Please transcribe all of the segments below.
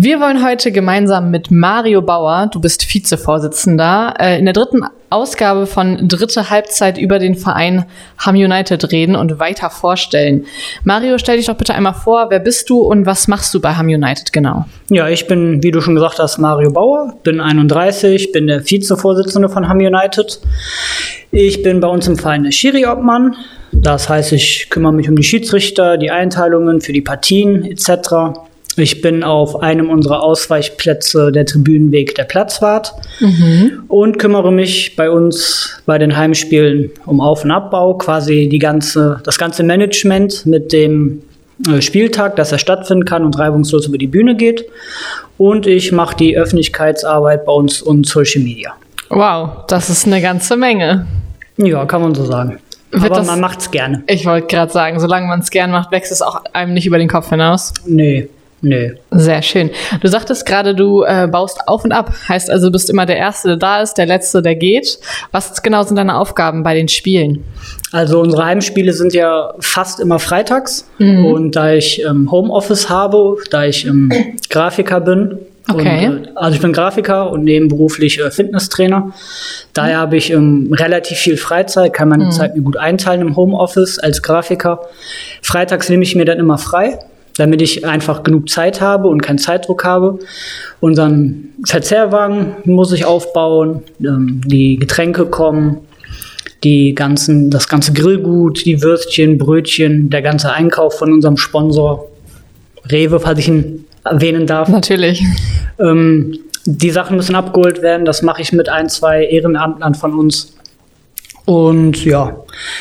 Wir wollen heute gemeinsam mit Mario Bauer, du bist Vizevorsitzender, äh, in der dritten Ausgabe von Dritte Halbzeit über den Verein Ham United reden und weiter vorstellen. Mario, stell dich doch bitte einmal vor, wer bist du und was machst du bei Ham United genau? Ja, ich bin, wie du schon gesagt hast, Mario Bauer, bin 31, bin der Vizevorsitzende von Ham United. Ich bin bei uns im Verein der Schiri-Obmann. Das heißt, ich kümmere mich um die Schiedsrichter, die Einteilungen für die Partien etc. Ich bin auf einem unserer Ausweichplätze der Tribünenweg der Platzwart mhm. und kümmere mich bei uns bei den Heimspielen um Auf- und Abbau, quasi die ganze, das ganze Management mit dem äh, Spieltag, dass er stattfinden kann und reibungslos über die Bühne geht. Und ich mache die Öffentlichkeitsarbeit bei uns und Social Media. Wow, das ist eine ganze Menge. Ja, kann man so sagen. Wird Aber das, man macht es gerne. Ich wollte gerade sagen, solange man es gern macht, wächst es auch einem nicht über den Kopf hinaus. Nee, Nö. Sehr schön. Du sagtest gerade, du äh, baust auf und ab. Heißt also, du bist immer der Erste, der da ist, der Letzte, der geht. Was genau sind deine Aufgaben bei den Spielen? Also unsere Heimspiele sind ja fast immer freitags. Mhm. Und da ich ähm, Homeoffice habe, da ich ähm, Grafiker bin, Okay. Und, äh, also ich bin Grafiker und nebenberuflich äh, Fitnesstrainer. Daher mhm. habe ich ähm, relativ viel Freizeit, kann meine mhm. Zeit mir gut einteilen im Homeoffice als Grafiker. Freitags nehme ich mir dann immer frei damit ich einfach genug Zeit habe und keinen Zeitdruck habe. Unseren Verzehrwagen muss ich aufbauen, ähm, die Getränke kommen, die ganzen, das ganze Grillgut, die Würstchen, Brötchen, der ganze Einkauf von unserem Sponsor Rewe, falls ich ihn erwähnen darf. Natürlich. Ähm, die Sachen müssen abgeholt werden. Das mache ich mit ein, zwei Ehrenamtlern von uns. Und ja,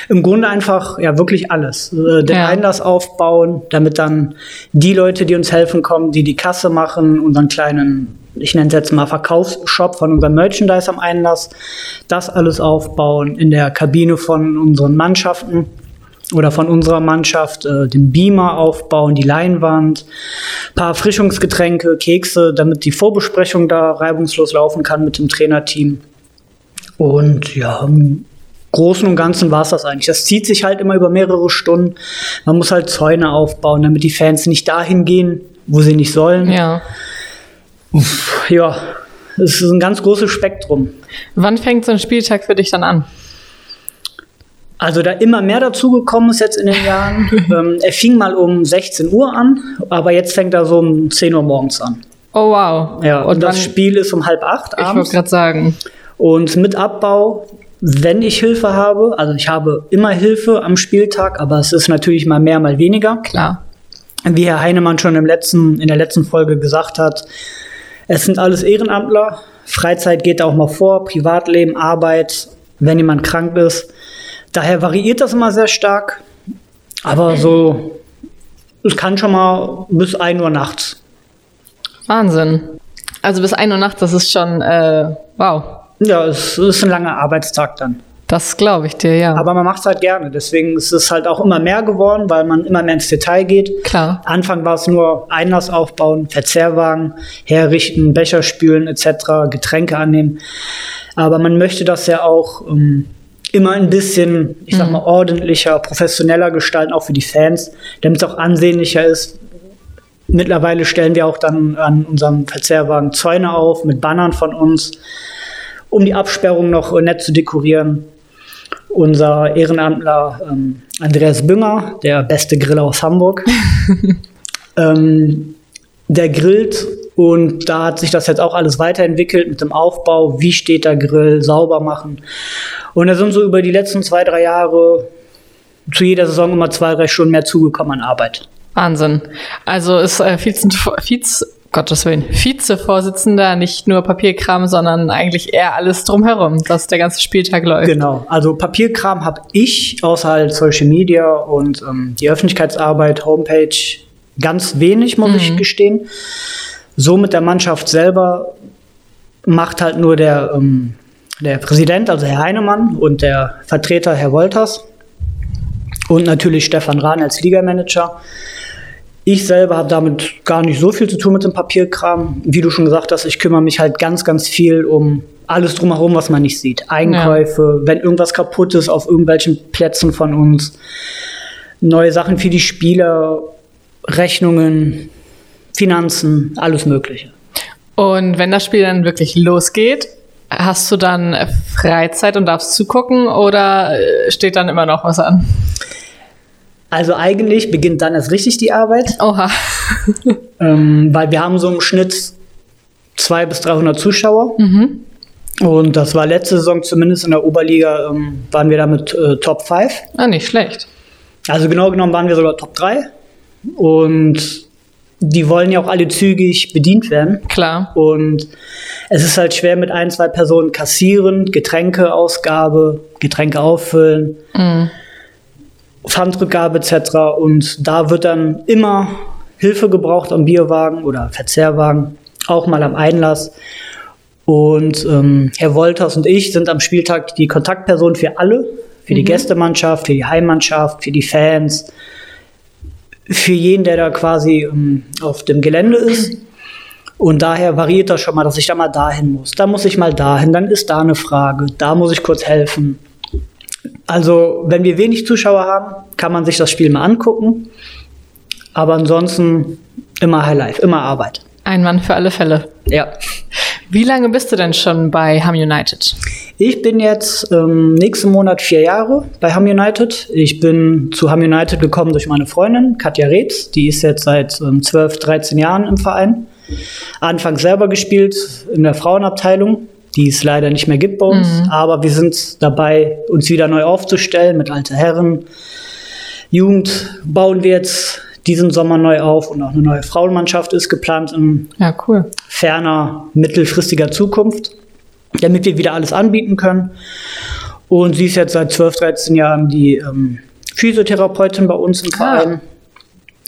im Grunde einfach ja wirklich alles. Äh, den ja. Einlass aufbauen, damit dann die Leute, die uns helfen kommen, die die Kasse machen, unseren kleinen, ich nenne es jetzt mal Verkaufsshop von unserem Merchandise am Einlass, das alles aufbauen in der Kabine von unseren Mannschaften oder von unserer Mannschaft, äh, den Beamer aufbauen, die Leinwand, paar Erfrischungsgetränke, Kekse, damit die Vorbesprechung da reibungslos laufen kann mit dem Trainerteam. Und ja, Großen und Ganzen war es das eigentlich. Das zieht sich halt immer über mehrere Stunden. Man muss halt Zäune aufbauen, damit die Fans nicht dahin gehen, wo sie nicht sollen. Ja. Uff, ja, es ist ein ganz großes Spektrum. Wann fängt so ein Spieltag für dich dann an? Also da immer mehr dazugekommen ist jetzt in den Jahren. ähm, er fing mal um 16 Uhr an, aber jetzt fängt er so um 10 Uhr morgens an. Oh wow. Ja, und, und das Spiel ist um halb acht abends. Ich wollte gerade sagen. Und mit Abbau wenn ich Hilfe habe. Also ich habe immer Hilfe am Spieltag, aber es ist natürlich mal mehr, mal weniger. Klar. Wie Herr Heinemann schon im letzten, in der letzten Folge gesagt hat, es sind alles Ehrenamtler. Freizeit geht auch mal vor, Privatleben, Arbeit, wenn jemand krank ist. Daher variiert das immer sehr stark. Aber so, es kann schon mal bis 1 Uhr nachts. Wahnsinn. Also bis 1 Uhr nachts, das ist schon, äh, wow. Ja, es ist ein langer Arbeitstag dann. Das glaube ich dir, ja. Aber man macht es halt gerne. Deswegen ist es halt auch immer mehr geworden, weil man immer mehr ins Detail geht. Klar. Anfang war es nur Einlass aufbauen, Verzehrwagen herrichten, Becher spülen etc., Getränke annehmen. Aber man möchte das ja auch ähm, immer ein bisschen, ich sag mhm. mal, ordentlicher, professioneller gestalten, auch für die Fans, damit es auch ansehnlicher ist. Mittlerweile stellen wir auch dann an unserem Verzehrwagen Zäune auf mit Bannern von uns um die Absperrung noch nett zu dekorieren. Unser Ehrenamtler ähm, Andreas Bünger, der beste Griller aus Hamburg, ähm, der grillt und da hat sich das jetzt auch alles weiterentwickelt mit dem Aufbau, wie steht der Grill, sauber machen. Und da sind so über die letzten zwei, drei Jahre zu jeder Saison immer zwei, drei Stunden mehr zugekommen an Arbeit. Wahnsinn. Also ist äh, Vize, Vize, Gottes Willen, Vizevorsitzender, nicht nur Papierkram, sondern eigentlich eher alles drumherum, dass der ganze Spieltag läuft. Genau, also Papierkram habe ich, außer halt Social Media und ähm, die Öffentlichkeitsarbeit, Homepage, ganz wenig, muss mhm. ich gestehen. So mit der Mannschaft selber macht halt nur der, ähm, der Präsident, also Herr Heinemann und der Vertreter, Herr Wolters und natürlich Stefan Rahn als Ligamanager. Ich selber habe damit gar nicht so viel zu tun mit dem Papierkram. Wie du schon gesagt hast, ich kümmere mich halt ganz, ganz viel um alles drumherum, was man nicht sieht. Einkäufe, ja. wenn irgendwas kaputt ist auf irgendwelchen Plätzen von uns, neue Sachen für die Spieler, Rechnungen, Finanzen, alles Mögliche. Und wenn das Spiel dann wirklich losgeht, hast du dann Freizeit und darfst zugucken oder äh, steht dann immer noch was an? Also eigentlich beginnt dann erst richtig die Arbeit. Oha. ähm, weil wir haben so im Schnitt 200 bis 300 Zuschauer. Mhm. Und das war letzte Saison zumindest in der Oberliga, ähm, waren wir damit äh, Top 5. Ah, nicht schlecht. Also genau genommen waren wir sogar Top 3. Und die wollen ja auch alle zügig bedient werden. Klar. Und es ist halt schwer mit ein, zwei Personen kassieren, Getränkeausgabe, Getränke auffüllen, mhm. Pfandrückgabe etc. Und da wird dann immer Hilfe gebraucht am Bierwagen oder Verzehrwagen, auch mal am Einlass. Und ähm, Herr Wolters und ich sind am Spieltag die Kontaktperson für alle, für die mhm. Gästemannschaft, für die Heimmannschaft, für die Fans, für jeden, der da quasi ähm, auf dem Gelände ist. Und daher variiert das schon mal, dass ich da mal dahin muss. Da muss ich mal dahin, dann ist da eine Frage, da muss ich kurz helfen. Also, wenn wir wenig Zuschauer haben, kann man sich das Spiel mal angucken. Aber ansonsten immer Highlife, immer Arbeit. Ein Mann für alle Fälle. Ja. Wie lange bist du denn schon bei Ham United? Ich bin jetzt ähm, nächsten Monat vier Jahre bei Ham United. Ich bin zu Ham United gekommen durch meine Freundin Katja Reetz. Die ist jetzt seit ähm, 12, 13 Jahren im Verein. Anfangs selber gespielt in der Frauenabteilung, die es leider nicht mehr gibt bei uns. Mhm. Aber wir sind dabei, uns wieder neu aufzustellen mit alten Herren. Jugend bauen wir jetzt diesen Sommer neu auf und auch eine neue Frauenmannschaft ist geplant in ja, cool. ferner mittelfristiger Zukunft, damit wir wieder alles anbieten können. Und sie ist jetzt seit 12, 13 Jahren die ähm, Physiotherapeutin bei uns im ah. Verein.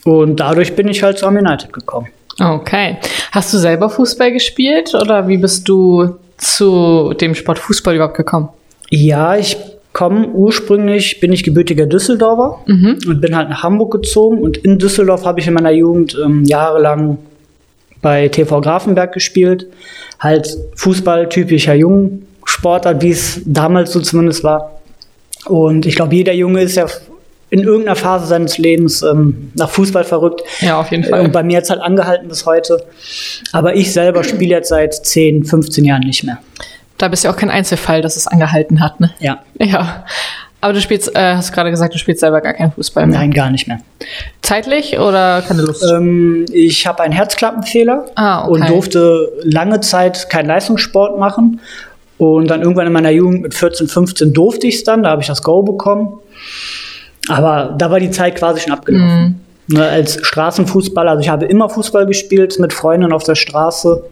Ah. Und dadurch bin ich halt zu Am United gekommen. Okay. Hast du selber Fußball gespielt oder wie bist du zu dem Sport Fußball überhaupt gekommen? Ja, ich komme ursprünglich, bin ich gebürtiger Düsseldorfer mhm. und bin halt nach Hamburg gezogen. Und in Düsseldorf habe ich in meiner Jugend ähm, jahrelang bei TV Grafenberg gespielt. Halt Fußball, typischer Jungsportart, wie es damals so zumindest war. Und ich glaube, jeder Junge ist ja in irgendeiner Phase seines Lebens ähm, nach Fußball verrückt. Ja, auf jeden Fall. Und bei mir hat es halt angehalten bis heute. Aber ich selber spiele jetzt seit 10, 15 Jahren nicht mehr. Da bist du ja auch kein Einzelfall, dass es angehalten hat, ne? Ja. Ja. Aber du spielst, äh, hast gerade gesagt, du spielst selber gar keinen Fußball mehr. Nein, gar nicht mehr. Zeitlich oder keine Lust? Ähm, ich habe einen Herzklappenfehler ah, okay. und durfte lange Zeit keinen Leistungssport machen. Und dann irgendwann in meiner Jugend mit 14, 15 durfte ich es dann, da habe ich das Go bekommen. Aber da war die Zeit quasi schon abgelaufen. Mhm. Ne, als Straßenfußballer, also ich habe immer Fußball gespielt mit Freunden auf der Straße,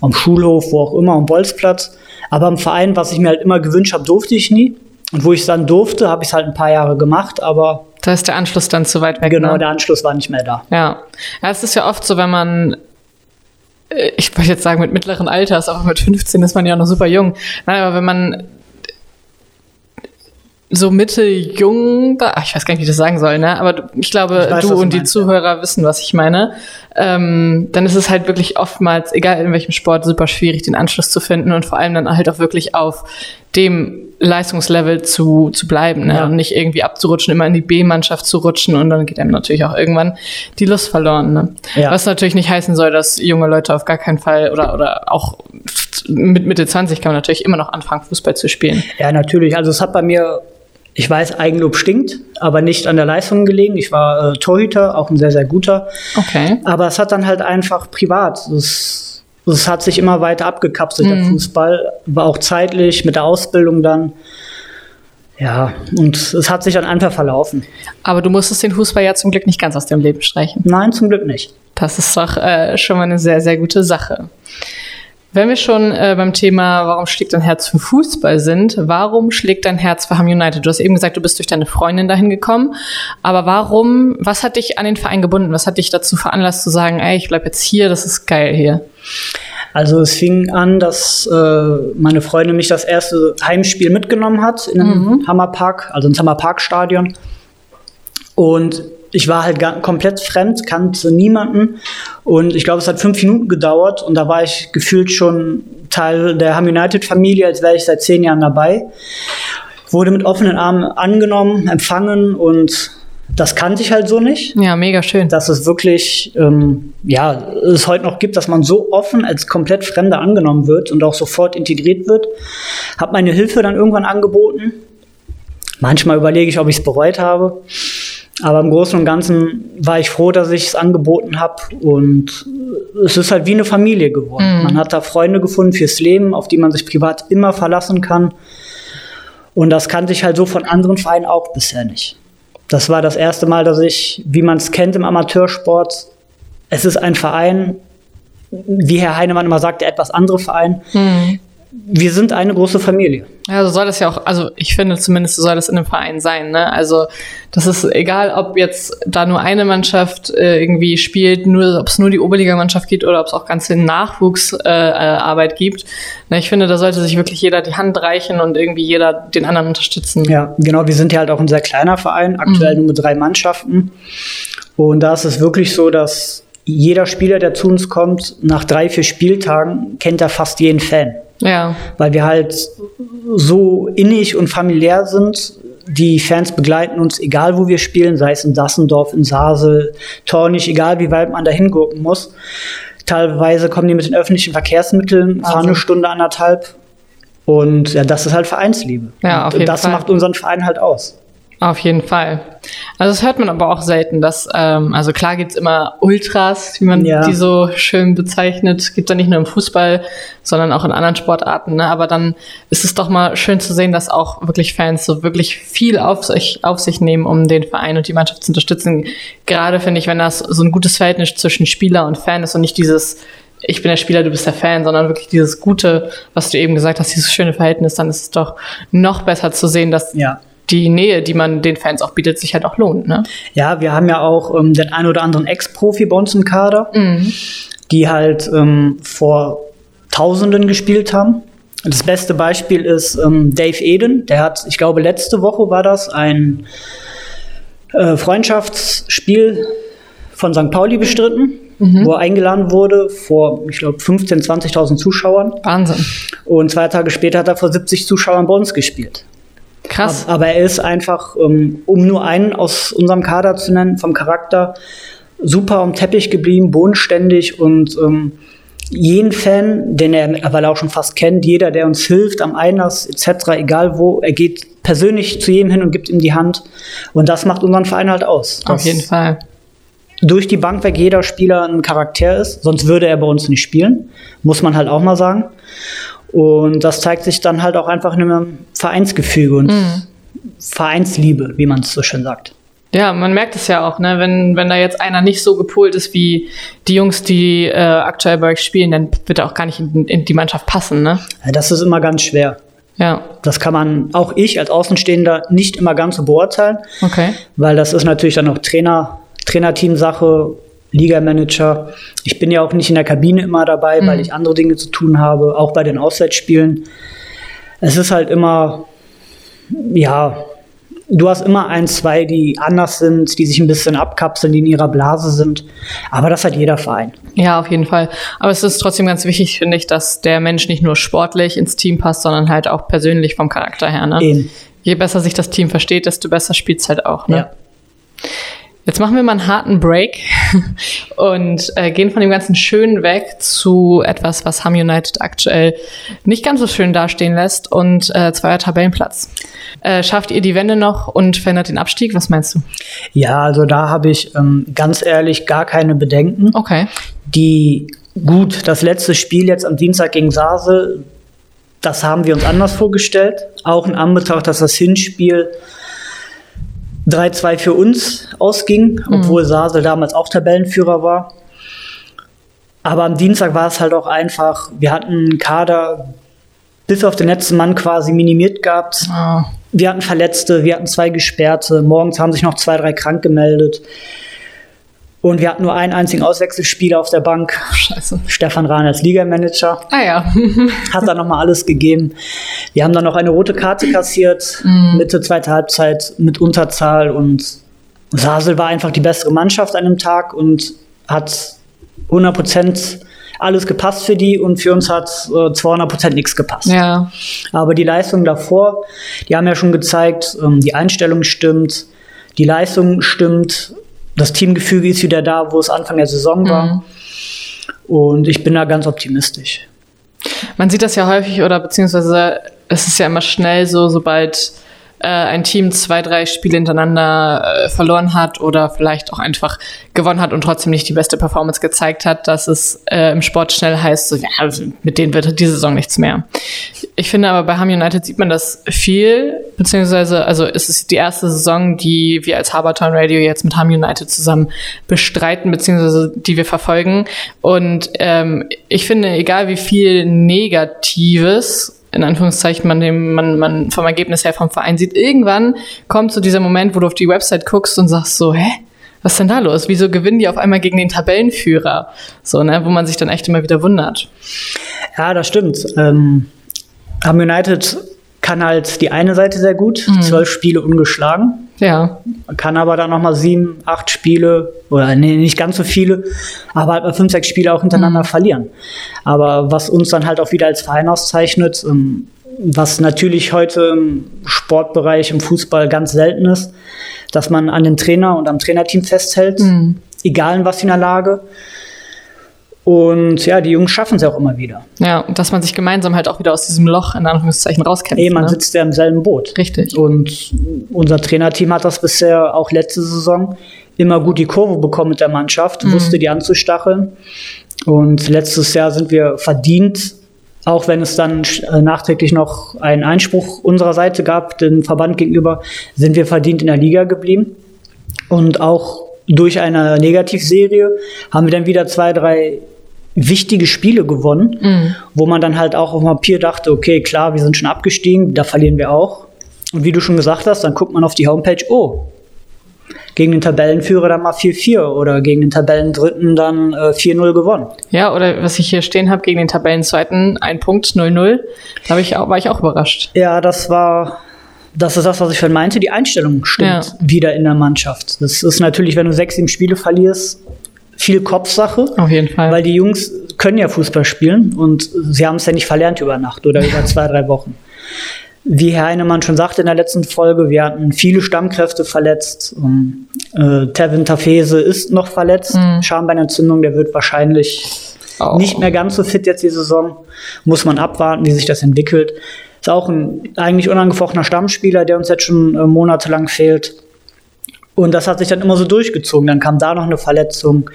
am Schulhof, wo auch immer, am Bolzplatz. Aber im Verein, was ich mir halt immer gewünscht habe, durfte ich nie. Und wo ich es dann durfte, habe ich es halt ein paar Jahre gemacht, aber. Da ist der Anschluss dann zu weit weg. Genau, ne? der Anschluss war nicht mehr da. Ja. Ja, es ist ja oft so, wenn man äh, ich wollte jetzt sagen mit mittleren Alters, aber mit 15 ist man ja noch super jung. Nein, aber wenn man so Mitte jung, ach, ich weiß gar nicht, wie ich das sagen soll, ne? Aber ich glaube, ich weiß, du und die meinst, Zuhörer ja. wissen, was ich meine. Ähm, dann ist es halt wirklich oftmals, egal in welchem Sport, super schwierig, den Anschluss zu finden und vor allem dann halt auch wirklich auf dem Leistungslevel zu, zu bleiben, ne? Ja. Und nicht irgendwie abzurutschen, immer in die B-Mannschaft zu rutschen und dann geht einem natürlich auch irgendwann die Lust verloren, ne? Ja. Was natürlich nicht heißen soll, dass junge Leute auf gar keinen Fall oder, oder auch mit Mitte 20 kann man natürlich immer noch anfangen, Fußball zu spielen. Ja, natürlich. Also es hat bei mir ich weiß, Eigenlob stinkt, aber nicht an der Leistung gelegen. Ich war äh, Torhüter, auch ein sehr, sehr guter. Okay. Aber es hat dann halt einfach privat. Es, es hat sich immer weiter abgekapselt, mhm. der Fußball. War auch zeitlich mit der Ausbildung dann. Ja, und es hat sich dann einfach verlaufen. Aber du musstest den Fußball ja zum Glück nicht ganz aus dem Leben streichen. Nein, zum Glück nicht. Das ist doch äh, schon mal eine sehr, sehr gute Sache. Wenn wir schon äh, beim Thema, warum schlägt dein Herz für Fußball sind, warum schlägt dein Herz für Ham United? Du hast eben gesagt, du bist durch deine Freundin dahin gekommen. Aber warum, was hat dich an den Verein gebunden? Was hat dich dazu veranlasst zu sagen, ey, ich bleib jetzt hier, das ist geil hier? Also es fing an, dass äh, meine Freundin mich das erste Heimspiel mitgenommen hat in einem mhm. Hammerpark, also ins Hammerpark-Stadion. Und ich war halt komplett fremd, kannte niemanden. Und ich glaube, es hat fünf Minuten gedauert und da war ich gefühlt schon Teil der Ham United-Familie, als wäre ich seit zehn Jahren dabei. Wurde mit offenen Armen angenommen, empfangen und Das kannte ich halt so nicht. Ja, mega schön. Dass es wirklich, ähm, ja, es heute noch gibt, dass man so offen als komplett Fremder angenommen wird und auch sofort integriert wird. Hab meine Hilfe dann irgendwann angeboten. Manchmal überlege ich, ob ich es bereut habe. Aber im Großen und Ganzen war ich froh, dass ich es angeboten habe. Und es ist halt wie eine Familie geworden. Mhm. Man hat da Freunde gefunden fürs Leben, auf die man sich privat immer verlassen kann. Und das kannte ich halt so von anderen Vereinen auch bisher nicht. Das war das erste Mal, dass ich, wie man es kennt im Amateursport, es ist ein Verein, wie Herr Heinemann immer sagt, der etwas andere Verein. Mhm wir sind eine große Familie. Ja, so soll das ja auch, also ich finde zumindest so soll das in einem Verein sein. Ne? Also das ist egal, ob jetzt da nur eine Mannschaft äh, irgendwie spielt, nur ob es nur die Oberligamannschaft geht oder ob es auch ganze Nachwuchsarbeit äh, gibt. Na, ich finde, da sollte sich wirklich jeder die Hand reichen und irgendwie jeder den anderen unterstützen. Ja, genau. Wir sind ja halt auch ein sehr kleiner Verein, aktuell mhm. nur mit drei Mannschaften. Und da ist es wirklich so, dass jeder Spieler, der zu uns kommt, nach drei, vier Spieltagen kennt er fast jeden Fan. Ja. Weil wir halt so innig und familiär sind. Die Fans begleiten uns, egal wo wir spielen, sei es in Dassendorf, in Sasel, Tornich, egal wie weit man da hingucken muss. Teilweise kommen die mit den öffentlichen Verkehrsmitteln, fahren also. eine Stunde, anderthalb. Und ja, das ist halt Vereinsliebe. Ja, auf jeden und das Fall. macht unseren Verein halt aus. Auf jeden Fall. Also das hört man aber auch selten, dass, ähm, also klar gibt's immer Ultras, wie man ja. die so schön bezeichnet, gibt da nicht nur im Fußball, sondern auch in anderen Sportarten. Ne? Aber dann ist es doch mal schön zu sehen, dass auch wirklich Fans so wirklich viel auf sich, auf sich nehmen, um den Verein und die Mannschaft zu unterstützen. Gerade finde ich, wenn das so ein gutes Verhältnis zwischen Spieler und Fan ist und nicht dieses ich bin der Spieler, du bist der Fan, sondern wirklich dieses Gute, was du eben gesagt hast, dieses schöne Verhältnis, dann ist es doch noch besser zu sehen, dass ja die Nähe, die man den Fans auch bietet, sich halt auch lohnt. Ne? Ja, wir haben ja auch ähm, den einen oder anderen Ex-Profi bei uns im Kader, mhm. die halt ähm, vor Tausenden gespielt haben. Das beste Beispiel ist ähm, Dave Eden. Der hat, ich glaube, letzte Woche war das ein äh, Freundschaftsspiel von St. Pauli bestritten, mhm. wo er eingeladen wurde vor, ich glaube, 15.000, 20.000 Zuschauern. Wahnsinn. Und zwei Tage später hat er vor 70 Zuschauern bei uns gespielt. Krass. Aber er ist einfach, ähm, um nur einen aus unserem Kader zu nennen, vom Charakter, super am Teppich geblieben, bodenständig und ähm, jeden Fan, den er mittlerweile auch schon fast kennt, jeder, der uns hilft am Einlass etc., egal wo, er geht persönlich zu jedem hin und gibt ihm die Hand. Und das macht unseren Verein halt aus. Auf jeden Fall. Durch die Bank weg jeder Spieler ein Charakter ist, sonst würde er bei uns nicht spielen, muss man halt auch mal sagen. Und das zeigt sich dann halt auch einfach in einem Vereinsgefüge und mhm. Vereinsliebe, wie man es so schön sagt. Ja, man merkt es ja auch, ne? wenn, wenn da jetzt einer nicht so gepolt ist wie die Jungs, die äh, aktuell bei euch spielen, dann wird er auch gar nicht in, in die Mannschaft passen. Ne? Ja, das ist immer ganz schwer. Ja. Das kann man auch ich als Außenstehender nicht immer ganz so beurteilen. Okay. Weil das ist natürlich dann auch Trainer, Trainerteam-Sache Liga-Manager. Ich bin ja auch nicht in der Kabine immer dabei, mhm. weil ich andere Dinge zu tun habe, auch bei den Auswärtsspielen. Es ist halt immer, ja, du hast immer ein, zwei, die anders sind, die sich ein bisschen abkapseln, die in ihrer Blase sind. Aber das hat jeder Verein. Ja, auf jeden Fall. Aber es ist trotzdem ganz wichtig, finde ich, dass der Mensch nicht nur sportlich ins Team passt, sondern halt auch persönlich vom Charakter her. Ne? Je besser sich das Team versteht, desto besser spielt es halt auch. Ne? Ja. Jetzt machen wir mal einen harten Break und äh, gehen von dem ganzen Schönen weg zu etwas, was Ham United aktuell nicht ganz so schön dastehen lässt und äh, zweier Tabellenplatz. Äh, schafft ihr die Wende noch und verändert den Abstieg? Was meinst du? Ja, also da habe ich ähm, ganz ehrlich gar keine Bedenken. Okay. Die gut, das letzte Spiel jetzt am Dienstag gegen Sasel, das haben wir uns anders vorgestellt. Auch in Anbetracht, dass das Hinspiel 3-2 für uns ausging, mhm. obwohl Sasel damals auch Tabellenführer war. Aber am Dienstag war es halt auch einfach, wir hatten einen Kader bis auf den letzten Mann quasi minimiert gehabt. Oh. Wir hatten Verletzte, wir hatten zwei Gesperrte, morgens haben sich noch zwei, drei krank gemeldet. Und wir hatten nur einen einzigen Auswechselspieler auf der Bank. Scheiße. Stefan Rahn als Ligamanager. Ah ja. Hat da nochmal alles gegeben. Wir haben dann noch eine rote Karte kassiert, mm. Mitte zweite Halbzeit mit Unterzahl und Sasel war einfach die bessere Mannschaft an dem Tag und hat 100 Prozent alles gepasst für die und für uns hat äh, 200 Prozent nichts gepasst. Ja. Aber die Leistung davor, die haben ja schon gezeigt, ähm, die Einstellung stimmt, Die Leistung stimmt, das Teamgefüge ist wieder da, wo es Anfang der Saison war. Mhm. Und ich bin da ganz optimistisch. Man sieht das ja häufig oder beziehungsweise es ist ja immer schnell so, sobald äh, ein Team zwei, drei Spiele hintereinander äh, verloren hat oder vielleicht auch einfach gewonnen hat und trotzdem nicht die beste Performance gezeigt hat, dass es äh, im Sport schnell heißt, so, ja, mit denen wird diese Saison nichts mehr. Ich finde aber bei Ham United sieht man das viel, beziehungsweise, also es ist die erste Saison, die wir als Habertown Radio jetzt mit Ham United zusammen bestreiten, beziehungsweise die wir verfolgen. Und ähm, ich finde, egal wie viel Negatives in Anführungszeichen man dem man, man vom Ergebnis her vom Verein sieht. Irgendwann kommt so dieser Moment, wo du auf die Website guckst und sagst so, hä? Was ist denn da los? Wieso gewinnen die auf einmal gegen den Tabellenführer? So, ne, wo man sich dann echt immer wieder wundert. Ja, das stimmt. Ähm, Ham United kann halt die eine Seite sehr gut, mhm. zwölf Spiele ungeschlagen. Ja. Man kann aber dann nochmal sieben, acht Spiele, oder nee, nicht ganz so viele, aber halt mal fünf, sechs Spiele auch hintereinander mhm. verlieren. Aber was uns dann halt auch wieder als Verein auszeichnet, ähm, was natürlich heute im Sportbereich, im Fußball ganz selten ist, dass man an dem Trainer und am Trainerteam festhält, mhm. egal in was in der Lage. Und ja, die Jungs schaffen es auch immer wieder. Ja, dass man sich gemeinsam halt auch wieder aus diesem Loch in Anführungszeichen rauskämpft. Ey, man ne? sitzt ja im selben Boot. Richtig. Und unser Trainerteam hat das bisher auch letzte Saison immer gut die Kurve bekommen mit der Mannschaft, mhm. wusste die anzustacheln. Und letztes Jahr sind wir verdient, auch wenn es dann äh, nachträglich noch einen Einspruch unserer Seite gab, dem Verband gegenüber, sind wir verdient in der Liga geblieben. Und auch durch eine Negativserie haben wir dann wieder zwei, drei wichtige Spiele gewonnen, mhm. wo man dann halt auch auf dem Papier dachte, okay, klar, wir sind schon abgestiegen, da verlieren wir auch. Und wie du schon gesagt hast, dann guckt man auf die Homepage, oh, gegen den Tabellenführer dann mal 4-4 oder gegen den Tabellendritten dann äh, 4-0 gewonnen. Ja, oder was ich hier stehen habe, gegen den Tabellenzweiten ein Punkt 0-0. Da ich auch, war ich auch überrascht. Ja, das war, das ist das, was ich schon meinte, die Einstellung stimmt ja. wieder in der Mannschaft. Das ist natürlich, wenn du sechs, sieben Spiele verlierst, viel Kopfsache. Auf jeden Fall. Weil die Jungs können ja Fußball spielen und sie haben es ja nicht verlernt über Nacht oder über zwei, drei Wochen. Wie Herr Heinemann schon sagte in der letzten Folge, wir hatten viele Stammkräfte verletzt. Um, äh, Tevin Tafese ist noch verletzt. Mhm. Schambeinentzündung, der wird wahrscheinlich oh. nicht mehr ganz so fit jetzt die Saison. Muss man abwarten, wie sich das entwickelt. Ist auch ein eigentlich unangefochtener Stammspieler, der uns jetzt schon äh, monatelang fehlt. Und das hat sich dann immer so durchgezogen. Dann kam da noch eine Verletzung.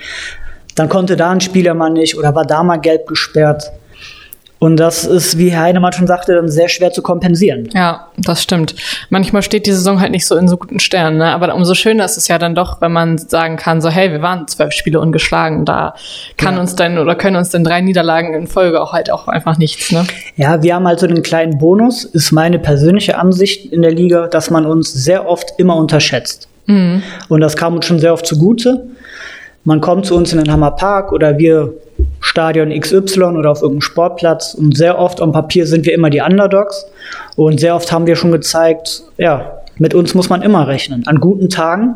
Dann konnte da ein Spieler mal nicht oder war da mal gelb gesperrt. Und das ist, wie Herr Heinemann schon sagte, dann sehr schwer zu kompensieren. Ja, das stimmt. Manchmal steht die Saison halt nicht so in so guten Sternen, ne? aber umso schöner ist es ja dann doch, wenn man sagen kann, so hey, wir waren zwölf Spiele ungeschlagen, da kann ja. uns dann oder können uns dann drei Niederlagen in Folge auch halt auch einfach nichts. Ne? Ja, wir haben halt so einen kleinen Bonus, ist meine persönliche Ansicht in der Liga, dass man uns sehr oft immer unterschätzt. Mhm. Und das kam uns schon sehr oft zugute. Man kommt zu uns in den Hammerpark oder wir Stadion XY oder auf irgendeinem Sportplatz und sehr oft am Papier sind wir immer die Underdogs und sehr oft haben wir schon gezeigt, ja, mit uns muss man immer rechnen. An guten Tagen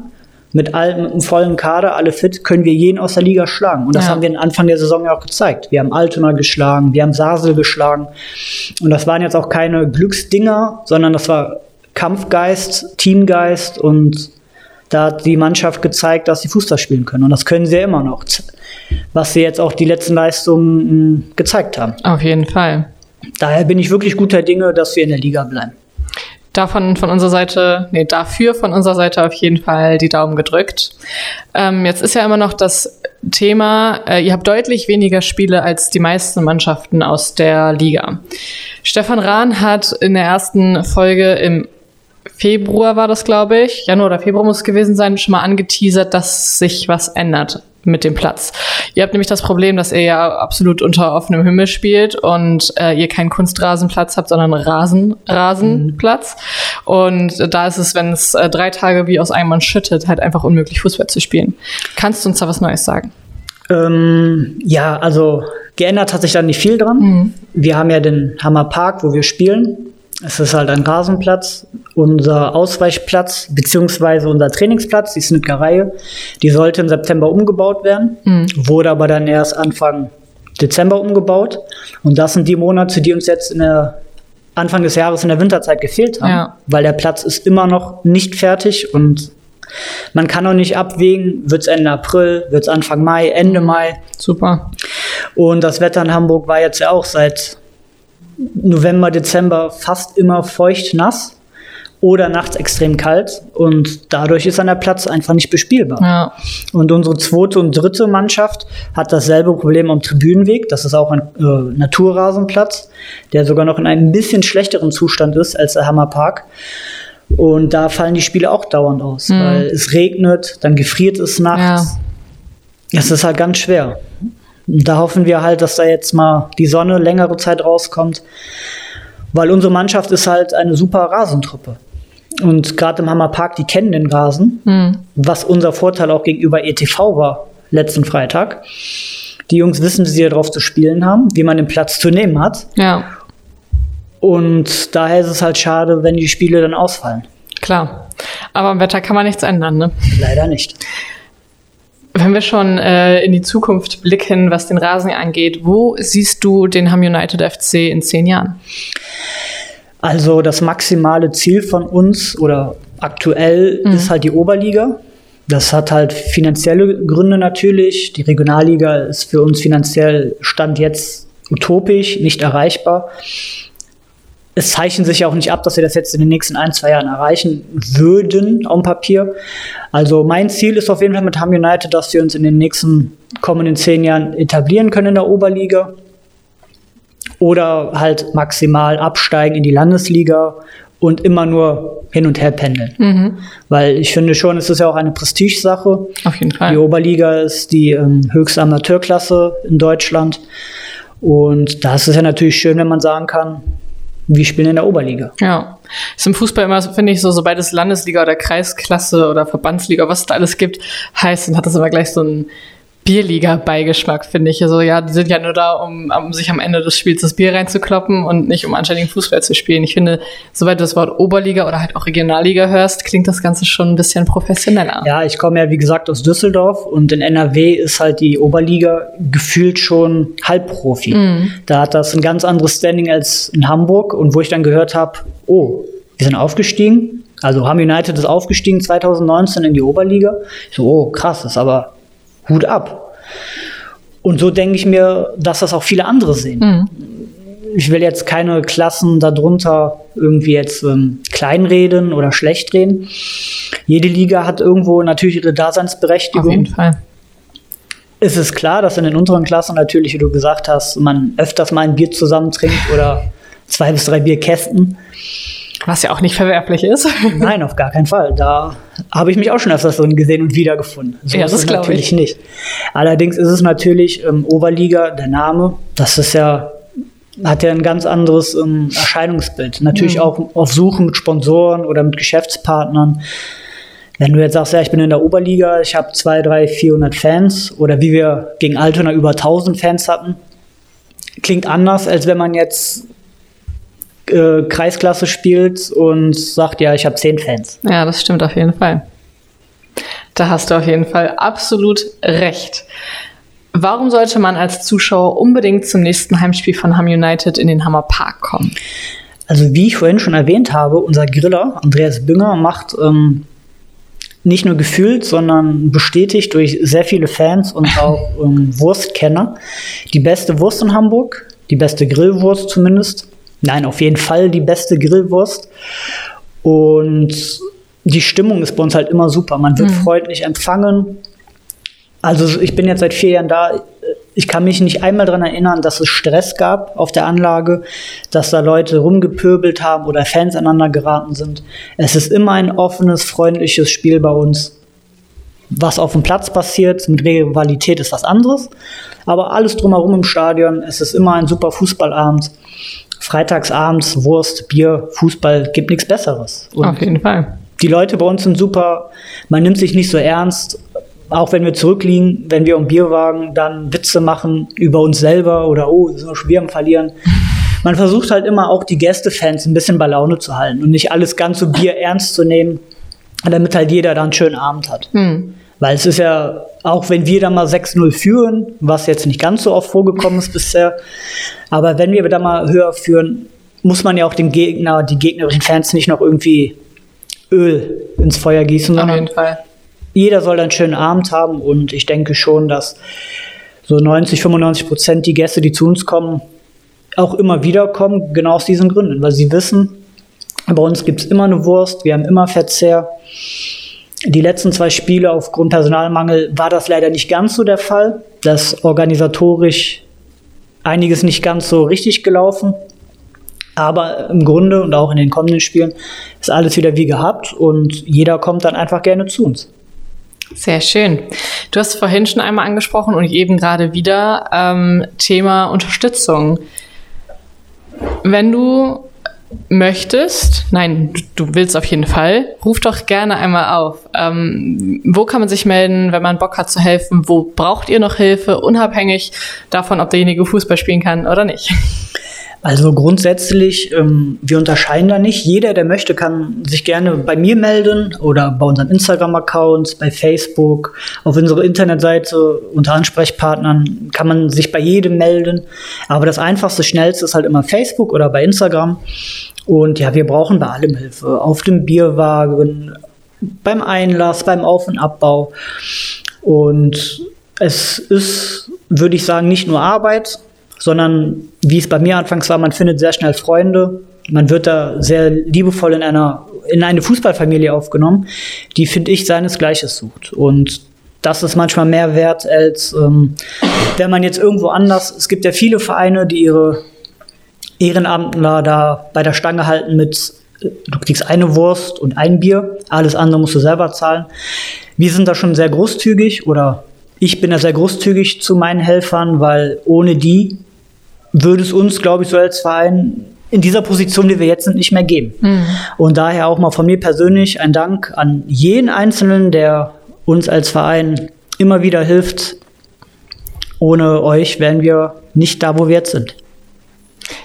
mit, all, mit einem vollen Kader, alle fit, können wir jeden aus der Liga schlagen. Und das ja. haben wir Anfang der Saison ja auch gezeigt. Wir haben Altona geschlagen, wir haben Sasel geschlagen. Und das waren jetzt auch keine Glücksdinger, sondern das war Kampfgeist, Teamgeist und da hat die Mannschaft gezeigt, dass sie Fußball spielen können. Und das können sie ja immer noch. Was sie jetzt auch die letzten Leistungen hm, gezeigt haben. Auf jeden Fall. Daher bin ich wirklich guter Dinge, dass wir in der Liga bleiben. Davon von unserer Seite, nee, dafür von unserer Seite auf jeden Fall die Daumen gedrückt. Ähm, jetzt ist ja immer noch das Thema, äh, ihr habt deutlich weniger Spiele als die meisten Mannschaften aus der Liga. Stefan Rahn hat in der ersten Folge im Februar war das, glaube ich, Januar oder Februar muss es gewesen sein, schon mal angeteasert, dass sich was ändert mit dem Platz. Ihr habt nämlich das Problem, dass ihr ja absolut unter offenem Himmel spielt und äh, ihr keinen Kunstrasenplatz habt, sondern Rasen, Rasenplatz. Mhm. Und da ist es, wenn es äh, drei Tage wie aus einem Mann schüttet, halt einfach unmöglich, Fußball zu spielen. Kannst du uns da was Neues sagen? Ähm, ja, also geändert hat sich da nicht viel dran. Mhm. Wir haben ja den Hammerpark, wo wir spielen. Es ist halt ein Rasenplatz. Unser Ausweichplatz beziehungsweise unser Trainingsplatz, die Snitgerei, die sollte im September umgebaut werden, mhm. wurde aber dann erst Anfang Dezember umgebaut. Und das sind die Monate, die uns jetzt in der Anfang des Jahres in der Winterzeit gefehlt haben, ja. weil der Platz ist immer noch nicht fertig und Man kann auch nicht abwägen, wird es Ende April, wird es Anfang Mai, Ende Mai. Super. Und das Wetter in Hamburg war jetzt ja auch seit November, Dezember fast immer feucht nass oder nachts extrem kalt und dadurch ist dann der Platz einfach nicht bespielbar. Ja. Und unsere zweite und dritte Mannschaft hat dasselbe Problem am Tribünenweg. Das ist auch ein äh, Naturrasenplatz, der sogar noch in einem bisschen schlechteren Zustand ist als der Hammerpark. Und da fallen die Spiele auch dauernd aus, Mhm. weil es regnet, dann gefriert es nachts. Es ist halt ganz schwer. Und da hoffen wir halt, dass da jetzt mal die Sonne längere Zeit rauskommt, weil unsere Mannschaft ist halt eine super Rasentruppe. Und gerade im Hammerpark, die kennen den Rasen, Mhm. was unser Vorteil auch gegenüber ETV war letzten Freitag. Die Jungs wissen, wie sie darauf zu spielen haben, wie man den Platz zu nehmen hat. Ja, Und daher ist es halt schade, wenn die Spiele dann ausfallen. klar. Aber am Wetter kann man nichts ändern, ne? Leider nicht. Wenn wir schon äh, in die Zukunft blicken, was den Rasen angeht, wo siehst du den Ham United FC in zehn Jahren? Also das maximale Ziel von uns oder aktuell ist halt die Oberliga. Das hat halt finanzielle Gründe natürlich. Die Regionalliga ist für uns finanziell Stand jetzt utopisch, nicht erreichbar. Es zeichnet sich ja auch nicht ab, dass wir das jetzt in den nächsten ein, zwei Jahren erreichen würden auf dem Papier. Also mein Ziel ist auf jeden Fall mit Ham United, dass wir uns in den nächsten kommenden zehn Jahren etablieren können in der Oberliga oder halt maximal absteigen in die Landesliga und immer nur hin und her pendeln. Weil ich finde schon, es ist ja auch eine Prestigesache. Auf jeden Die Fall. Oberliga ist die ähm, höchste Amateurklasse in Deutschland. Und da ist es ja natürlich schön, wenn man sagen kann, wir spielen in der Oberliga. Ja. Ist im Fußball immer, finde ich, so, sobald es Landesliga oder Kreisklasse oder Verbandsliga, was es da alles gibt, heißt, dann hat das immer gleich so einen Bierliga-Beigeschmack, finde ich. Also ja, die sind ja nur da, um, um sich am Ende des Spiels das Bier reinzukloppen und nicht um anständigen Fußball zu spielen. Ich finde, sobald du das Wort Oberliga oder halt auch Regionalliga hörst, klingt das Ganze schon ein bisschen professioneller. Ja, ich komme ja wie gesagt aus Düsseldorf und in NRW ist halt die Oberliga gefühlt schon Halbprofi. Da hat das ein ganz anderes Standing als in Hamburg und wo ich dann gehört habe, oh, wir sind aufgestiegen. Also Ham United ist aufgestiegen 2019 in die Oberliga. Ich so, oh krass, ist aber Hut ab. Und so denke ich mir, dass das auch viele andere sehen. Ich will jetzt keine Klassen darunter irgendwie jetzt ähm, kleinreden oder schlecht reden. Jede Liga hat irgendwo natürlich ihre Auf jeden Daseinsberechtigung. Fall. Es ist klar, dass in den unteren Klassen natürlich, wie du gesagt hast, man öfters mal ein Bier zusammen trinkt oder zwei bis drei Bierkästen. Was ja auch nicht verwerflich ist. Nein, auf gar keinen Fall. Da habe ich mich auch schon öfters drin gesehen und wiedergefunden. So Ja, ist das es glaub natürlich ich. nicht. Allerdings ist es natürlich ähm, Oberliga, der Name, das ist ja, hat ja ein ganz anderes ähm, Erscheinungsbild. Natürlich Mhm. auch auf Suche mit Sponsoren oder mit Geschäftspartnern. Wenn du jetzt sagst, ja, ich bin in der Oberliga, ich habe 2, 3, 400 Fans oder wie wir gegen Altona über 1000 Fans hatten, klingt anders, als wenn man jetzt äh, Kreisklasse spielt und sagt, ja, ich habe 10 Fans. Ja, das stimmt auf jeden Fall. Da hast du auf jeden Fall absolut recht. Warum sollte man als Zuschauer unbedingt zum nächsten Heimspiel von Ham United in den Hammer Park kommen? Also wie ich vorhin schon erwähnt habe, unser Griller Andreas Bünger macht ähm, nicht nur gefühlt, sondern bestätigt durch sehr viele Fans und auch ähm, Wurstkenner die beste Wurst in Hamburg, die beste Grillwurst zumindest. Nein, auf jeden Fall die beste Grillwurst. Und die Stimmung ist bei uns halt immer super. Man wird freundlich empfangen. Also ich bin jetzt seit vier Jahren da. Ich kann mich nicht einmal daran erinnern, dass es Stress gab auf der Anlage, dass da Leute rumgepöbelt haben oder Fans aneinander geraten sind. Es ist immer ein offenes, freundliches Spiel bei uns. Was auf dem Platz passiert mit Rivalität ist was anderes. Aber alles drumherum im Stadion, es ist immer ein super Fußballabend. Freitagsabends, Wurst, Bier, Fußball, gibt nichts Besseres. Und Auf jeden Fall. die Leute bei uns sind super. Man nimmt sich nicht so ernst. Auch wenn wir zurückliegen, wenn wir um Bierwagen dann Witze machen über uns selber oder oh, schon wieder am Verlieren. Man versucht halt immer auch die Gästefans ein bisschen bei Laune zu halten und nicht alles ganz so Bier ernst zu nehmen, damit halt jeder dann einen schönen Abend hat. Weil es ist ja, auch wenn wir da mal 6-0 führen, was jetzt nicht ganz so oft vorgekommen ist bisher, aber wenn wir da mal höher führen, muss man ja auch den Gegner, die gegnerischen Fans nicht noch irgendwie Öl ins Feuer gießen, Auf jeden Fall. jeder soll einen schönen Abend haben und ich denke schon, dass so 90, 95 Prozent die Gäste, die zu uns kommen, auch immer wieder kommen, genau aus diesen Gründen, weil sie wissen, bei uns gibt es immer eine Wurst, wir haben immer Verzehr. Die letzten zwei Spiele aufgrund Personalmangel war das leider nicht ganz so der Fall. Das organisatorisch einiges nicht ganz so richtig gelaufen. Aber im Grunde und auch in den kommenden Spielen ist alles wieder wie gehabt und jeder kommt dann einfach gerne zu uns. Sehr schön. Du hast vorhin schon einmal angesprochen und eben gerade wieder ähm, Thema Unterstützung. Wenn du möchtest, nein, du, willst auf jeden Fall, ruf doch gerne einmal auf. Ähm, wo kann man sich melden, wenn man Bock hat zu helfen? Wo braucht ihr noch Hilfe, unabhängig davon, ob derjenige Fußball spielen kann oder nicht? Also grundsätzlich, ähm, wir unterscheiden da nicht. Jeder, der möchte, kann sich gerne bei mir melden oder bei unseren Instagram-Accounts, bei Facebook, auf unserer Internetseite unter Ansprechpartnern kann man sich bei jedem melden. Aber das einfachste, schnellste ist halt immer Facebook oder bei Instagram. Und ja, wir brauchen bei allem Hilfe. Auf dem Bierwagen, beim Einlass, beim Auf- und Abbau. Und es ist, würde ich sagen, nicht nur Arbeit, sondern wie es bei mir anfangs war, man findet sehr schnell Freunde. Man wird da sehr liebevoll in einer in eine Fußballfamilie aufgenommen, die finde ich seinesgleiches sucht und das ist manchmal mehr wert als ähm, wenn man jetzt irgendwo anders. Es gibt ja viele Vereine, die ihre Ehrenamtler da bei der Stange halten mit du kriegst eine Wurst und ein Bier, alles andere musst du selber zahlen. Wir sind da schon sehr großzügig oder ich bin da sehr großzügig zu meinen Helfern, weil ohne die würde es uns, glaube ich, so als Verein in dieser Position, wie wir jetzt sind, nicht mehr geben. Mhm. Und daher auch mal von mir persönlich ein Dank an jeden Einzelnen, der uns als Verein immer wieder hilft. Ohne euch wären wir nicht da, wo wir jetzt sind.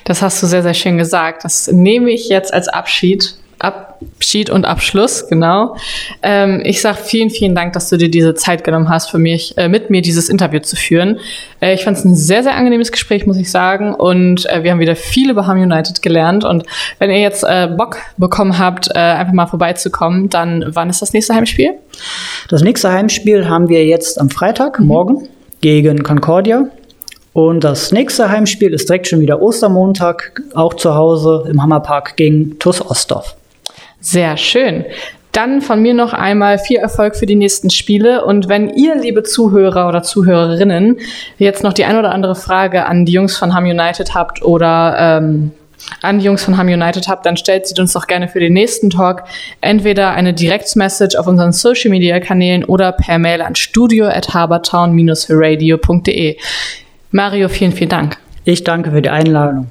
Das hast du sehr, sehr schön gesagt. Das nehme ich jetzt als Abschied Abschied und Abschluss, genau. Ähm, ich sage vielen, vielen Dank, dass du dir diese Zeit genommen hast, für mich, äh, mit mir dieses Interview zu führen. Äh, ich fand es ein sehr, sehr angenehmes Gespräch, muss ich sagen. Und äh, wir haben wieder viel über Ham United gelernt. Und wenn ihr jetzt äh, Bock bekommen habt, äh, einfach mal vorbeizukommen, dann wann ist das nächste Heimspiel? Das nächste Heimspiel haben wir jetzt am Freitag, mhm. morgen, gegen Concordia. Und das nächste Heimspiel ist direkt schon wieder Ostermontag, auch zu Hause im Hammerpark gegen TuS Ostdorf. Sehr schön. Dann von mir noch einmal viel Erfolg für die nächsten Spiele. Und wenn ihr, liebe Zuhörer oder Zuhörerinnen, jetzt noch die ein oder andere Frage an die Jungs von Ham United habt oder ähm, an die Jungs von Ham United habt, dann stellt sie uns doch gerne für den nächsten Talk entweder eine Direktmessage auf unseren Social Media Kanälen oder per Mail an studio at habertown-radio.de. Mario, vielen, vielen Dank. Ich danke für die Einladung.